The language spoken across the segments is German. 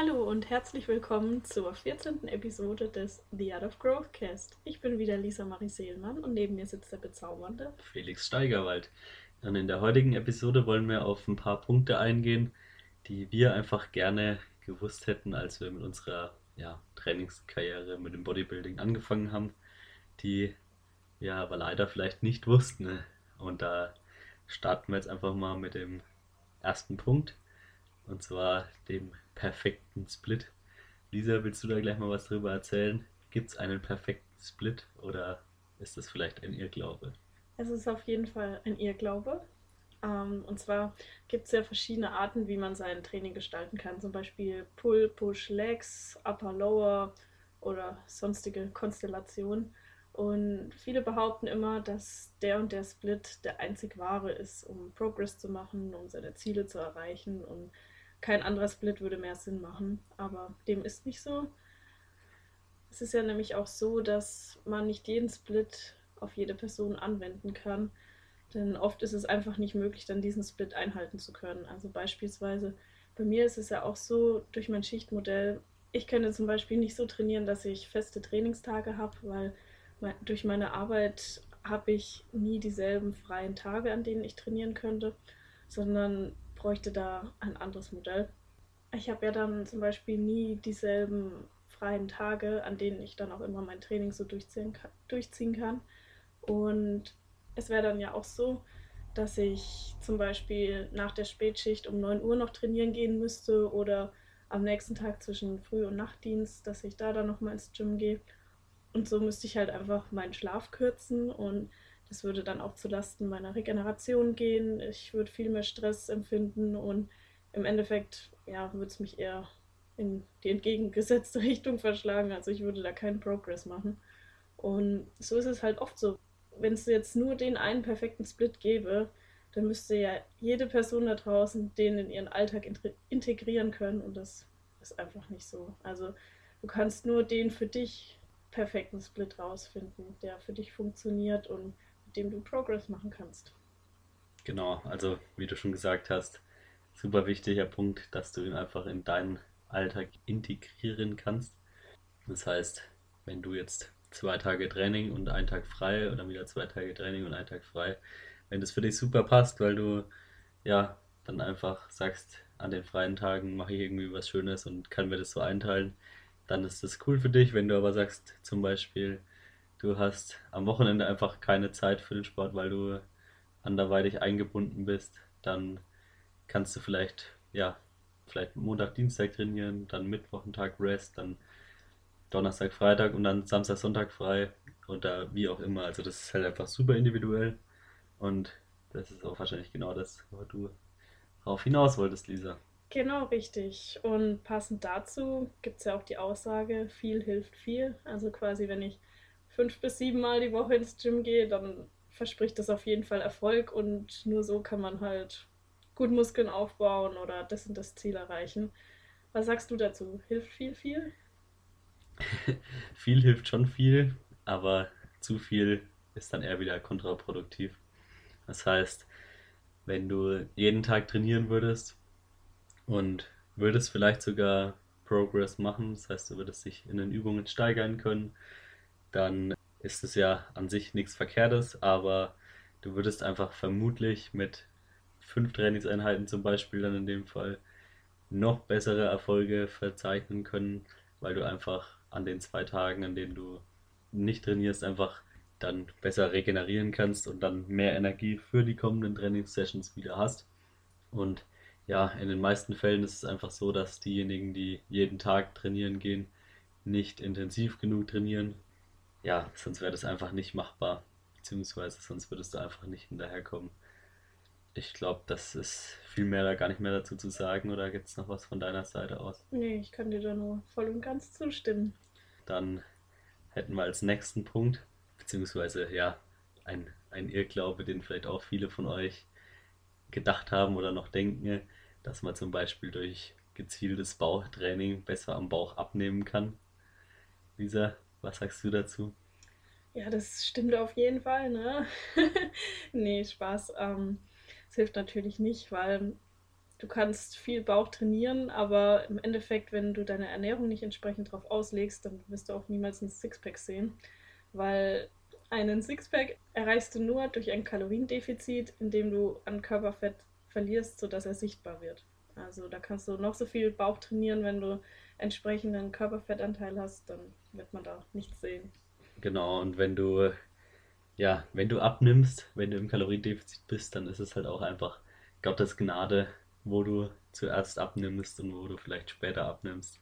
Hallo und herzlich willkommen zur 14. Episode des The Art of Growth Cast. Ich bin wieder Lisa Marie Seelmann und neben mir sitzt der bezaubernde Felix Steigerwald. Und in der heutigen Episode wollen wir auf ein paar Punkte eingehen, die wir einfach gerne gewusst hätten, als wir mit unserer ja, Trainingskarriere mit dem Bodybuilding angefangen haben, die wir aber leider vielleicht nicht wussten. Ne? Und da starten wir jetzt einfach mal mit dem ersten Punkt. Und zwar dem perfekten Split. Lisa, willst du da gleich mal was drüber erzählen? Gibt es einen perfekten Split oder ist das vielleicht ein Irrglaube? Es ist auf jeden Fall ein Irrglaube. Ähm, und zwar gibt es ja verschiedene Arten, wie man sein Training gestalten kann. Zum Beispiel Pull, Push, Legs, Upper, Lower oder sonstige Konstellationen. Und viele behaupten immer, dass der und der Split der einzig wahre ist, um Progress zu machen, um seine Ziele zu erreichen. Und kein anderer Split würde mehr Sinn machen, aber dem ist nicht so. Es ist ja nämlich auch so, dass man nicht jeden Split auf jede Person anwenden kann, denn oft ist es einfach nicht möglich, dann diesen Split einhalten zu können. Also beispielsweise bei mir ist es ja auch so, durch mein Schichtmodell, ich könnte zum Beispiel nicht so trainieren, dass ich feste Trainingstage habe, weil durch meine Arbeit habe ich nie dieselben freien Tage, an denen ich trainieren könnte, sondern bräuchte da ein anderes Modell. Ich habe ja dann zum Beispiel nie dieselben freien Tage, an denen ich dann auch immer mein Training so durchziehen kann. Durchziehen kann. Und es wäre dann ja auch so, dass ich zum Beispiel nach der Spätschicht um 9 Uhr noch trainieren gehen müsste oder am nächsten Tag zwischen Früh- und Nachtdienst, dass ich da dann nochmal ins Gym gehe. Und so müsste ich halt einfach meinen Schlaf kürzen und das würde dann auch zulasten meiner Regeneration gehen. Ich würde viel mehr Stress empfinden und im Endeffekt ja, würde es mich eher in die entgegengesetzte Richtung verschlagen. Also ich würde da keinen Progress machen. Und so ist es halt oft so. Wenn es jetzt nur den einen perfekten Split gäbe, dann müsste ja jede Person da draußen den in ihren Alltag integrieren können und das ist einfach nicht so. Also du kannst nur den für dich perfekten Split rausfinden, der für dich funktioniert und dem du Progress machen kannst. Genau, also wie du schon gesagt hast, super wichtiger Punkt, dass du ihn einfach in deinen Alltag integrieren kannst. Das heißt, wenn du jetzt zwei Tage Training und einen Tag frei oder wieder zwei Tage Training und einen Tag frei, wenn das für dich super passt, weil du ja dann einfach sagst, an den freien Tagen mache ich irgendwie was Schönes und kann mir das so einteilen, dann ist das cool für dich. Wenn du aber sagst, zum Beispiel, du hast am Wochenende einfach keine Zeit für den Sport, weil du anderweitig eingebunden bist, dann kannst du vielleicht, ja, vielleicht Montag, Dienstag trainieren, dann Mittwoch einen Tag Rest, dann Donnerstag, Freitag und dann Samstag, Sonntag frei oder wie auch immer. Also das ist halt einfach super individuell und das ist auch wahrscheinlich genau das, wo du darauf hinaus wolltest, Lisa. Genau, richtig. Und passend dazu gibt es ja auch die Aussage, viel hilft viel. Also quasi, wenn ich fünf bis sieben Mal die Woche ins Gym gehe, dann verspricht das auf jeden Fall Erfolg und nur so kann man halt gut Muskeln aufbauen oder das und das Ziel erreichen. Was sagst du dazu? Hilft viel, viel? viel hilft schon viel, aber zu viel ist dann eher wieder kontraproduktiv. Das heißt, wenn du jeden Tag trainieren würdest und würdest vielleicht sogar Progress machen, das heißt, du würdest dich in den Übungen steigern können, dann ist es ja an sich nichts Verkehrtes, aber du würdest einfach vermutlich mit fünf Trainingseinheiten zum Beispiel dann in dem Fall noch bessere Erfolge verzeichnen können, weil du einfach an den zwei Tagen, an denen du nicht trainierst, einfach dann besser regenerieren kannst und dann mehr Energie für die kommenden Trainingssessions wieder hast. Und ja, in den meisten Fällen ist es einfach so, dass diejenigen, die jeden Tag trainieren gehen, nicht intensiv genug trainieren, ja, sonst wäre das einfach nicht machbar. Beziehungsweise sonst würdest du einfach nicht hinterherkommen. Ich glaube, das ist viel mehr da gar nicht mehr dazu zu sagen. Oder gibt es noch was von deiner Seite aus? Nee, ich kann dir da nur voll und ganz zustimmen. Dann hätten wir als nächsten Punkt, beziehungsweise ja, ein, ein Irrglaube, den vielleicht auch viele von euch gedacht haben oder noch denken, dass man zum Beispiel durch gezieltes Bauchtraining besser am Bauch abnehmen kann. Lisa, was sagst du dazu? Ja, das stimmt auf jeden Fall, ne? nee, Spaß. Ähm, es hilft natürlich nicht, weil du kannst viel Bauch trainieren, aber im Endeffekt, wenn du deine Ernährung nicht entsprechend darauf auslegst, dann wirst du auch niemals ein Sixpack sehen, weil einen Sixpack erreichst du nur durch ein Kaloriendefizit, indem du an Körperfett verlierst, sodass er sichtbar wird. Also da kannst du noch so viel Bauch trainieren, wenn du entsprechenden Körperfettanteil hast, dann wird man da nichts sehen. Genau, und wenn du, ja, wenn du abnimmst, wenn du im Kaloriendefizit bist, dann ist es halt auch einfach Gottes Gnade, wo du zuerst abnimmst und wo du vielleicht später abnimmst,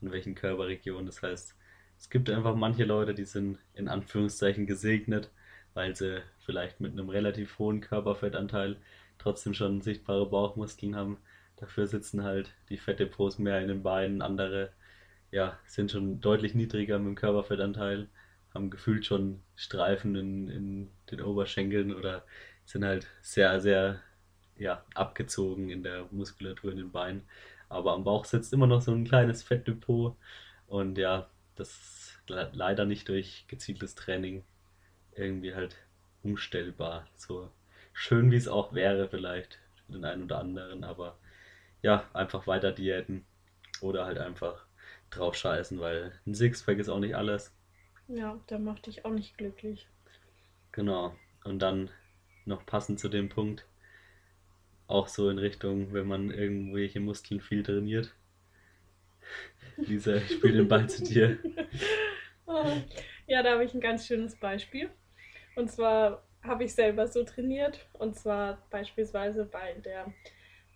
in welchen Körperregionen. Das heißt, es gibt einfach manche Leute, die sind in Anführungszeichen gesegnet, weil sie vielleicht mit einem relativ hohen Körperfettanteil trotzdem schon sichtbare Bauchmuskeln haben. Dafür sitzen halt die Fettdepots mehr in den Beinen, andere ja, sind schon deutlich niedriger mit dem Körperfettanteil, haben gefühlt schon Streifen in, in den Oberschenkeln oder sind halt sehr, sehr ja, abgezogen in der Muskulatur in den Beinen. Aber am Bauch sitzt immer noch so ein kleines Fettdepot und ja, das ist leider nicht durch gezieltes Training irgendwie halt umstellbar. So schön wie es auch wäre vielleicht für den einen oder anderen, aber ja, einfach weiter diäten oder halt einfach drauf scheißen, weil ein Sixpack ist auch nicht alles. Ja, der macht dich auch nicht glücklich. Genau. Und dann noch passend zu dem Punkt, auch so in Richtung, wenn man irgendwelche Muskeln viel trainiert. Lisa, ich spiele den Ball zu dir. Ja, da habe ich ein ganz schönes Beispiel. Und zwar habe ich selber so trainiert. Und zwar beispielsweise bei der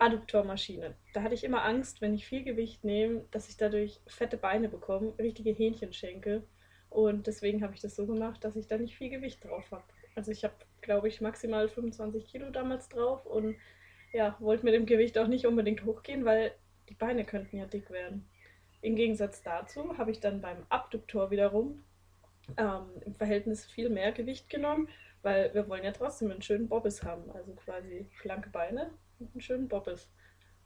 Adduktormaschine. Da hatte ich immer Angst, wenn ich viel Gewicht nehme, dass ich dadurch fette Beine bekomme, richtige Hähnchenschenkel. Und deswegen habe ich das so gemacht, dass ich da nicht viel Gewicht drauf habe. Also ich habe, glaube ich, maximal 25 Kilo damals drauf und ja, wollte mit dem Gewicht auch nicht unbedingt hochgehen, weil die Beine könnten ja dick werden. Im Gegensatz dazu habe ich dann beim Abduktor wiederum ähm, im Verhältnis viel mehr Gewicht genommen, weil wir wollen ja trotzdem einen schönen Bobbes haben, also quasi schlanke Beine und einen schönen Bobbes.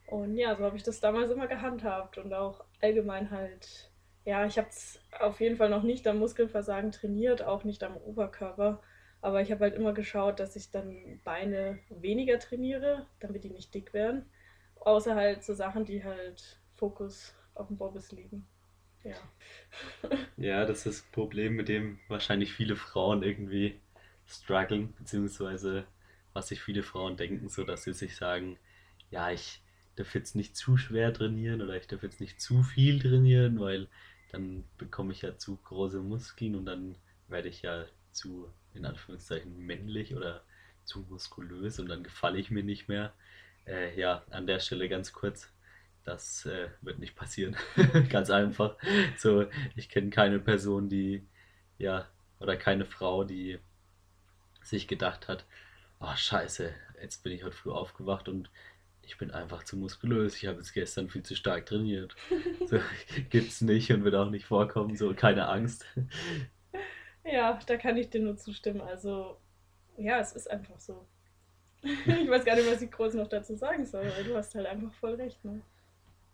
Und ja, so habe ich das damals immer gehandhabt und auch allgemein halt, ja, ich habe es auf jeden Fall noch nicht am Muskelversagen trainiert, auch nicht am Oberkörper, aber ich habe halt immer geschaut, dass ich dann Beine weniger trainiere, damit die nicht dick werden. Außer halt so Sachen, die halt Fokus auf dem Bobbes liegen. Ja. ja, das ist das Problem, mit dem wahrscheinlich viele Frauen irgendwie strugglen, beziehungsweise was sich viele Frauen denken, so dass sie sich sagen, ja, ich darf jetzt nicht zu schwer trainieren oder ich darf jetzt nicht zu viel trainieren, weil dann bekomme ich ja zu große Muskeln und dann werde ich ja zu, in Anführungszeichen, männlich oder zu muskulös und dann gefalle ich mir nicht mehr. Äh, ja, an der Stelle ganz kurz, das äh, wird nicht passieren. Ganz einfach. So, ich kenne keine Person, die, ja, oder keine Frau, die sich gedacht hat, oh scheiße, jetzt bin ich heute früh aufgewacht und ich bin einfach zu muskulös. Ich habe jetzt gestern viel zu stark trainiert. So, gibt's nicht und wird auch nicht vorkommen. So, keine Angst. Ja, da kann ich dir nur zustimmen. Also, ja, es ist einfach so. Ich weiß gar nicht, was ich groß noch dazu sagen soll, weil du hast halt einfach voll recht. Ne?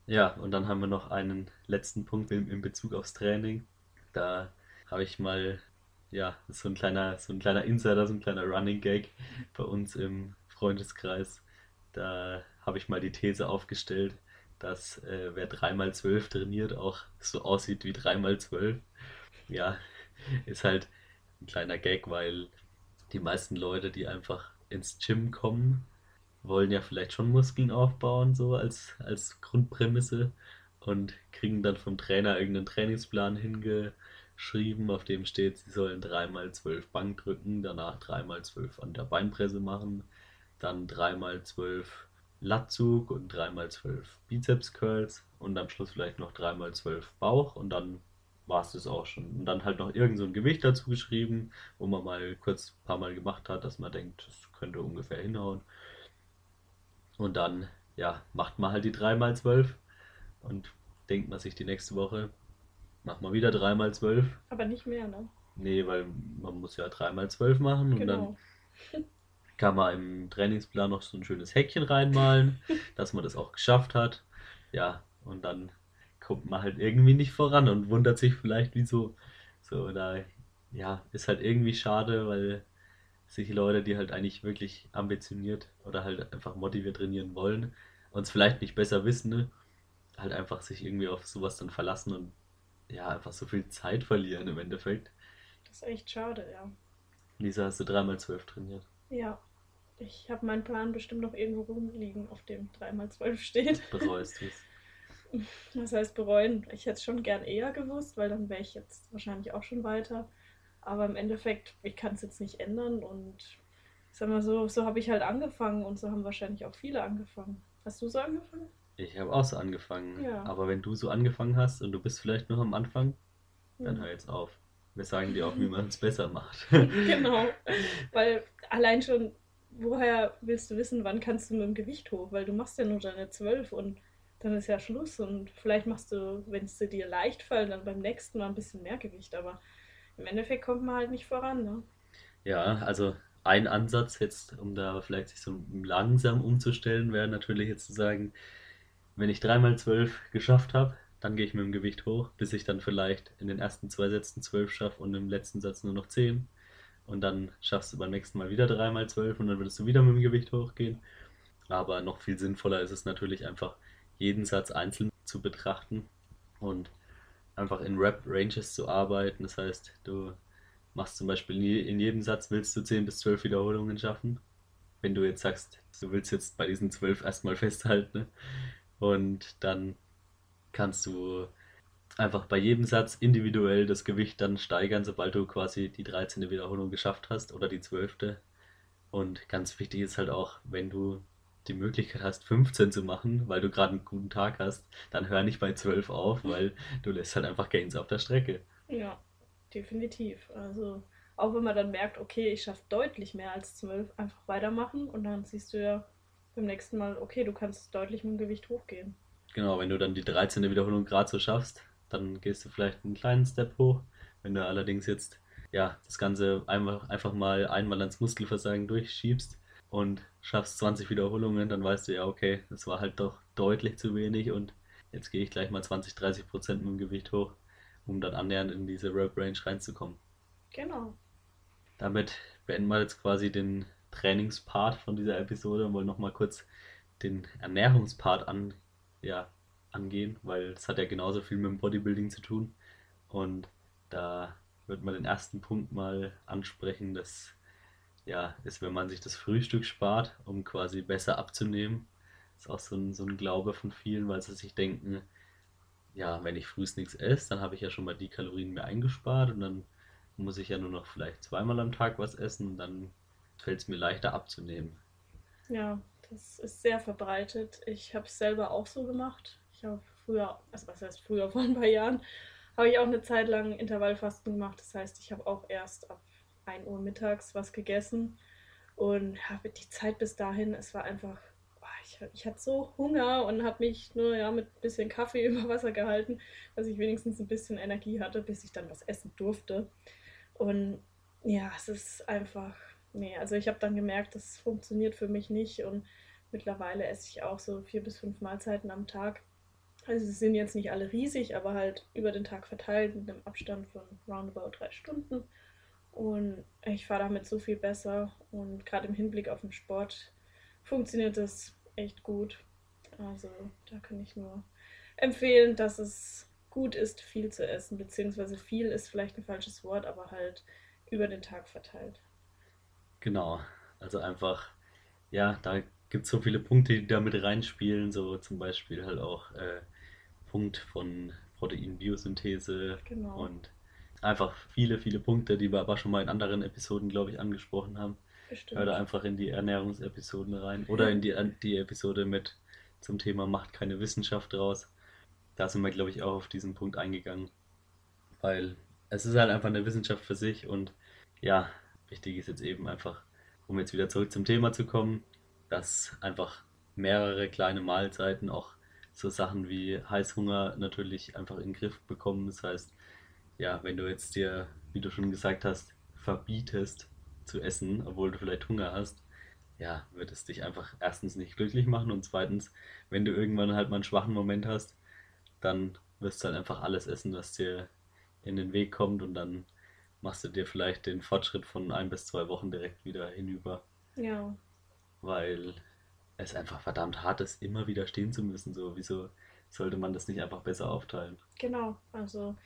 Ja, und dann haben wir noch einen letzten Punkt in, in Bezug aufs Training. Da habe ich mal, ja, so ein kleiner, so ein kleiner Insider, so ein kleiner Running Gag bei uns im Freundeskreis. Da habe ich mal die These aufgestellt, dass äh, wer 3x12 trainiert, auch so aussieht wie 3x12. Ja, ist halt ein kleiner Gag, weil die meisten Leute, die einfach ins Gym kommen, wollen ja vielleicht schon Muskeln aufbauen, so als, als Grundprämisse und kriegen dann vom Trainer irgendeinen Trainingsplan hingeschrieben, auf dem steht, sie sollen 3x12 Bank drücken, danach 3x12 an der Beinpresse machen, dann 3x12 Latzug und 3x12 Bizeps Curls und am Schluss vielleicht noch 3x12 Bauch und dann war es das auch schon. Und dann halt noch irgend so ein Gewicht dazu geschrieben, wo man mal kurz ein paar Mal gemacht hat, dass man denkt, das könnte ungefähr hinhauen. Und dann, ja, macht man halt die 3x12 und denkt man sich die nächste Woche, macht man wieder 3x12. Aber nicht mehr, ne? Nee, weil man muss ja 3x12 machen genau. und dann genau. kann man im Trainingsplan noch so ein schönes Häkchen reinmalen, dass man das auch geschafft hat. Ja, und dann kommt man halt irgendwie nicht voran und wundert sich vielleicht, wieso. So, da, ja, ist halt irgendwie schade, weil sich Leute, die halt eigentlich wirklich ambitioniert oder halt einfach motiviert trainieren wollen, uns vielleicht nicht besser wissen, ne? halt einfach sich irgendwie auf sowas dann verlassen und ja, einfach so viel Zeit verlieren im Endeffekt. Das ist echt schade, ja. Lisa, hast du dreimal zwölf trainiert? Ja. Ich habe meinen Plan bestimmt noch irgendwo rumliegen, auf dem 3x12 steht. Bereust du es? Was heißt bereuen? Ich hätte es schon gern eher gewusst, weil dann wäre ich jetzt wahrscheinlich auch schon weiter. Aber im Endeffekt, ich kann es jetzt nicht ändern und ich sag mal so, so habe ich halt angefangen und so haben wahrscheinlich auch viele angefangen. Hast du so angefangen? Ich habe auch so angefangen. Ja. Aber wenn du so angefangen hast und du bist vielleicht noch am Anfang, dann hör jetzt auf. Wir sagen dir auch, wie man es besser macht. Genau. Weil allein schon, woher willst du wissen, wann kannst du mit dem Gewicht hoch? Weil du machst ja nur deine 12 und dann ist ja Schluss. Und vielleicht machst du, wenn es dir leicht fällt, dann beim nächsten Mal ein bisschen mehr Gewicht. Aber im Endeffekt kommt man halt nicht voran, ne? Ja, also ein Ansatz jetzt, um da vielleicht sich so langsam umzustellen, wäre natürlich jetzt zu sagen, wenn ich dreimal zwölf geschafft habe, dann gehe ich mit dem Gewicht hoch, bis ich dann vielleicht in den ersten zwei Sätzen zwölf schaffe und im letzten Satz nur noch zehn. Und dann schaffst du beim nächsten Mal wieder dreimal zwölf und dann würdest du wieder mit dem Gewicht hochgehen. Aber noch viel sinnvoller ist es natürlich einfach, jeden Satz einzeln zu betrachten und einfach in Rep-Ranges zu arbeiten. Das heißt, du machst zum Beispiel in jedem Satz willst du 10 bis 12 Wiederholungen schaffen. Wenn du jetzt sagst, du willst jetzt bei diesen 12 erstmal festhalten, ne? Und dann kannst du einfach bei jedem Satz individuell das Gewicht dann steigern, sobald du quasi die 13. Wiederholung geschafft hast oder die 12. Und ganz wichtig ist halt auch, wenn du die Möglichkeit hast, 15 zu machen, weil du gerade einen guten Tag hast, dann hör nicht bei 12 auf, weil du lässt halt einfach Gains auf der Strecke. Ja, definitiv. Also auch wenn man dann merkt, okay, ich schaffe deutlich mehr als 12, einfach weitermachen und dann siehst du ja beim nächsten Mal, okay, du kannst deutlich mit dem Gewicht hochgehen. Genau, wenn du dann die 13. Wiederholung gerade so schaffst, dann gehst du vielleicht einen kleinen Step hoch. Wenn du allerdings jetzt ja, das Ganze einfach, einfach mal einmal ans Muskelversagen durchschiebst und schaffst 20 Wiederholungen, dann weißt du ja, okay, das war halt doch deutlich zu wenig und jetzt gehe ich gleich mal 20, 30 Prozent mit dem Gewicht hoch, um dann annähernd in diese Rep-Range reinzukommen. Genau. Damit beenden wir jetzt quasi den Trainingspart von dieser Episode und wollen nochmal kurz den Ernährungspart an, ja, angehen, weil es hat ja genauso viel mit dem Bodybuilding zu tun. Und da wird man den ersten Punkt mal ansprechen, das ja, ist, wenn man sich das Frühstück spart, um quasi besser abzunehmen. ist auch so ein, so ein Glaube von vielen, weil sie sich denken, ja, wenn ich frühst nichts esse, dann habe ich ja schon mal die Kalorien mehr eingespart und dann muss ich ja nur noch vielleicht zweimal am Tag was essen und dann fällt es mir leichter abzunehmen. Ja, das ist sehr verbreitet. Ich habe es selber auch so gemacht. Ich habe früher, also was heißt früher, vor ein paar Jahren, habe ich auch eine Zeit lang Intervallfasten gemacht. Das heißt, ich habe auch erst ab 1 Uhr mittags was gegessen und habe die Zeit bis dahin, es war einfach, boah, ich, ich hatte so Hunger und habe mich nur ja, mit ein bisschen Kaffee über Wasser gehalten, dass ich wenigstens ein bisschen Energie hatte, bis ich dann was essen durfte. Und ja, es ist einfach, nee, also ich habe dann gemerkt, das funktioniert für mich nicht und mittlerweile esse ich auch so vier bis fünf Mahlzeiten am Tag. Also sie sind jetzt nicht alle riesig, aber halt über den Tag verteilt mit einem Abstand von roundabout drei Stunden. Und ich fahre damit so viel besser und gerade im Hinblick auf den Sport funktioniert das echt gut. Also da kann ich nur empfehlen, dass es gut ist, viel zu essen, beziehungsweise viel ist vielleicht ein falsches Wort, aber halt über den Tag verteilt. Genau, also einfach, ja, da gibt es so viele Punkte, die da mit reinspielen, so zum Beispiel halt auch äh, Punkt von Proteinbiosynthese Genau. und einfach viele, viele Punkte, die wir aber schon mal in anderen Episoden, glaube ich, angesprochen haben. Hör Bestimmt. da einfach in die Ernährungsepisoden rein oder in die, die Episode mit zum Thema Macht keine Wissenschaft raus. Da sind wir, glaube ich, auch auf diesen Punkt eingegangen, weil es ist halt einfach eine Wissenschaft für sich und ja, wichtig ist jetzt eben einfach, um jetzt wieder zurück zum Thema zu kommen, dass einfach mehrere kleine Mahlzeiten auch so Sachen wie Heißhunger natürlich einfach in den Griff bekommen. Das heißt, ja, wenn du jetzt dir, wie du schon gesagt hast, verbietest zu essen, obwohl du vielleicht Hunger hast, ja, wird es dich einfach erstens nicht glücklich machen und zweitens, wenn du irgendwann halt mal einen schwachen Moment hast, dann wirst du halt einfach alles essen, was dir in den Weg kommt und dann machst du dir vielleicht den Fortschritt von ein bis zwei Wochen direkt wieder hinüber, Ja, weil es einfach verdammt hart ist, immer wieder stehen zu müssen. So, wieso sollte man das nicht einfach besser aufteilen? Genau, also,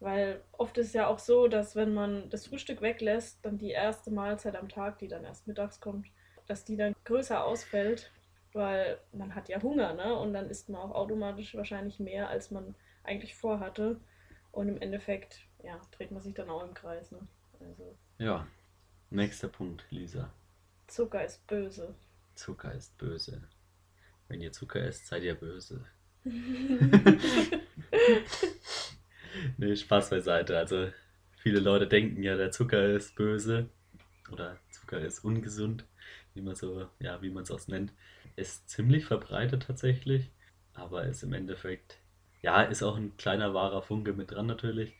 weil oft ist ja auch so, dass wenn man das Frühstück weglässt, dann die erste Mahlzeit am Tag, die dann erst mittags kommt, dass die dann größer ausfällt, weil man hat ja Hunger, ne? Und dann isst man auch automatisch wahrscheinlich mehr, als man eigentlich vorhatte. Und im Endeffekt, ja, dreht man sich dann auch im Kreis, ne? Also, Ja, nächster Punkt, Lisa. Zucker ist böse. Zucker ist böse. Wenn ihr Zucker esst, seid ihr böse. Nee, Spaß beiseite. Also, viele Leute denken ja, der Zucker ist böse oder Zucker ist ungesund, wie man so, ja, wie man es auch nennt. Ist ziemlich verbreitet tatsächlich, aber ist im Endeffekt, ja, ist auch ein kleiner wahrer Funke mit dran natürlich.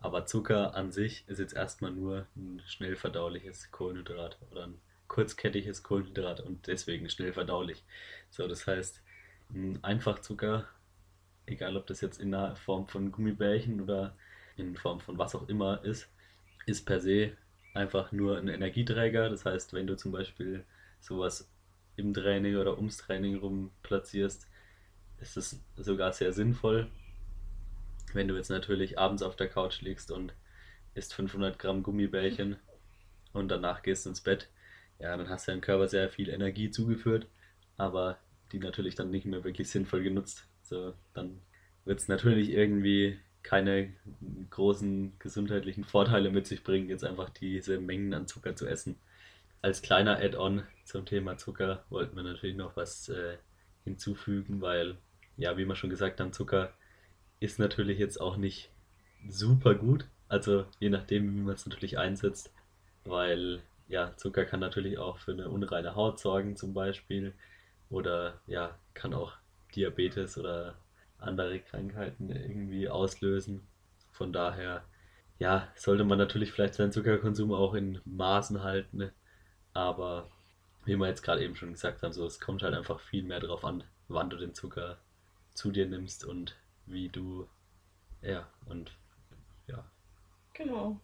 Aber Zucker an sich ist jetzt erstmal nur ein schnell verdauliches Kohlenhydrat oder ein kurzkettiges Kohlenhydrat und deswegen schnell verdaulich. So, das heißt, ein Einfachzucker egal ob das jetzt in der Form von Gummibärchen oder in Form von was auch immer ist, ist per se einfach nur ein Energieträger. Das heißt, wenn du zum Beispiel sowas im Training oder ums Training rum platzierst, ist es sogar sehr sinnvoll. Wenn du jetzt natürlich abends auf der Couch liegst und isst 500 Gramm Gummibärchen und danach gehst ins Bett, ja, dann hast du deinem Körper sehr viel Energie zugeführt, aber die natürlich dann nicht mehr wirklich sinnvoll genutzt. So, dann wird es natürlich irgendwie keine großen gesundheitlichen Vorteile mit sich bringen, jetzt einfach diese Mengen an Zucker zu essen. Als kleiner Add-on zum Thema Zucker wollten wir natürlich noch was äh, hinzufügen, weil, ja, wie wir schon gesagt haben, Zucker ist natürlich jetzt auch nicht super gut. Also je nachdem, wie man es natürlich einsetzt, weil ja, Zucker kann natürlich auch für eine unreine Haut sorgen zum Beispiel oder ja, kann auch Diabetes oder andere Krankheiten irgendwie auslösen. Von daher, ja, sollte man natürlich vielleicht seinen Zuckerkonsum auch in Maßen halten. Aber wie wir jetzt gerade eben schon gesagt haben, so, es kommt halt einfach viel mehr darauf an, wann du den Zucker zu dir nimmst und wie du, ja, und ja, Genau.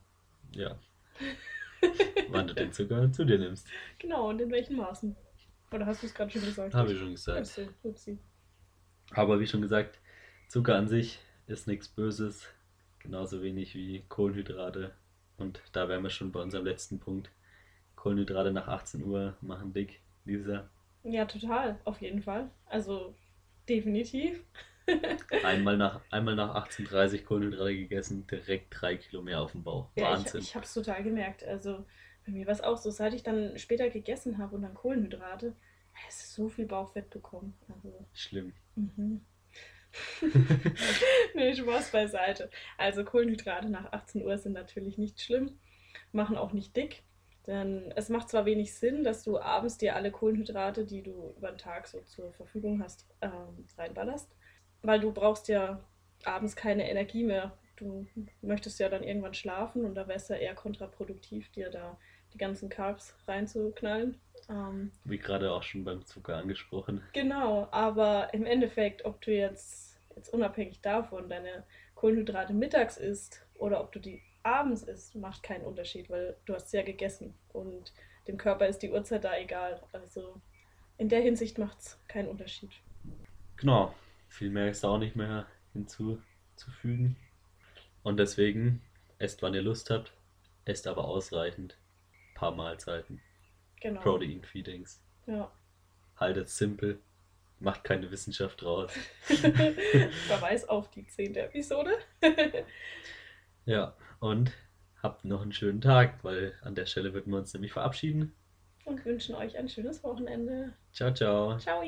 ja, wann du den Zucker zu dir nimmst. Genau, und in welchen Maßen? Oder hast du es gerade schon gesagt? Habe ich schon gesagt. Upsi, upsi. Aber wie schon gesagt, Zucker an sich ist nichts Böses, genauso wenig wie Kohlenhydrate. Und da wären wir schon bei unserem letzten Punkt. Kohlenhydrate nach 18 Uhr machen dick, Lisa. Ja, total, auf jeden Fall. Also definitiv. Einmal nach, einmal nach 18.30 Uhr Kohlenhydrate gegessen, direkt drei Kilo mehr auf dem Bauch. Ja, ich, Wahnsinn. ich habe es total gemerkt. Also bei mir war es auch so, seit ich dann später gegessen habe und dann Kohlenhydrate, es ist so viel Bauchfett bekommen. Also, Schlimm. mhm. nee, Spaß beiseite. Also Kohlenhydrate nach 18 Uhr sind natürlich nicht schlimm, machen auch nicht dick. Denn es macht zwar wenig Sinn, dass du abends dir alle Kohlenhydrate, die du über den Tag so zur Verfügung hast, ähm, reinballerst, weil du brauchst ja abends keine Energie mehr. Du möchtest ja dann irgendwann schlafen und da wäre es ja eher kontraproduktiv, dir da die ganzen Carbs reinzuknallen. Ähm, Wie gerade auch schon beim Zucker angesprochen. Genau, aber im Endeffekt, ob du jetzt, jetzt unabhängig davon deine Kohlenhydrate mittags isst oder ob du die abends isst, macht keinen Unterschied, weil du hast ja gegessen und dem Körper ist die Uhrzeit da egal. Also in der Hinsicht macht es keinen Unterschied. Genau, viel mehr ist auch nicht mehr hinzuzufügen. Und deswegen, esst wann ihr Lust habt, esst aber ausreichend. Paar Mahlzeiten. Genau. Protein Feedings. Ja. Haltet es simpel. Macht keine Wissenschaft draus. Verweis auf die zehnte Episode. Ja, und habt noch einen schönen Tag, weil an der Stelle würden wir uns nämlich verabschieden. und wünschen euch ein schönes Wochenende. Ciao, ciao. Ciao!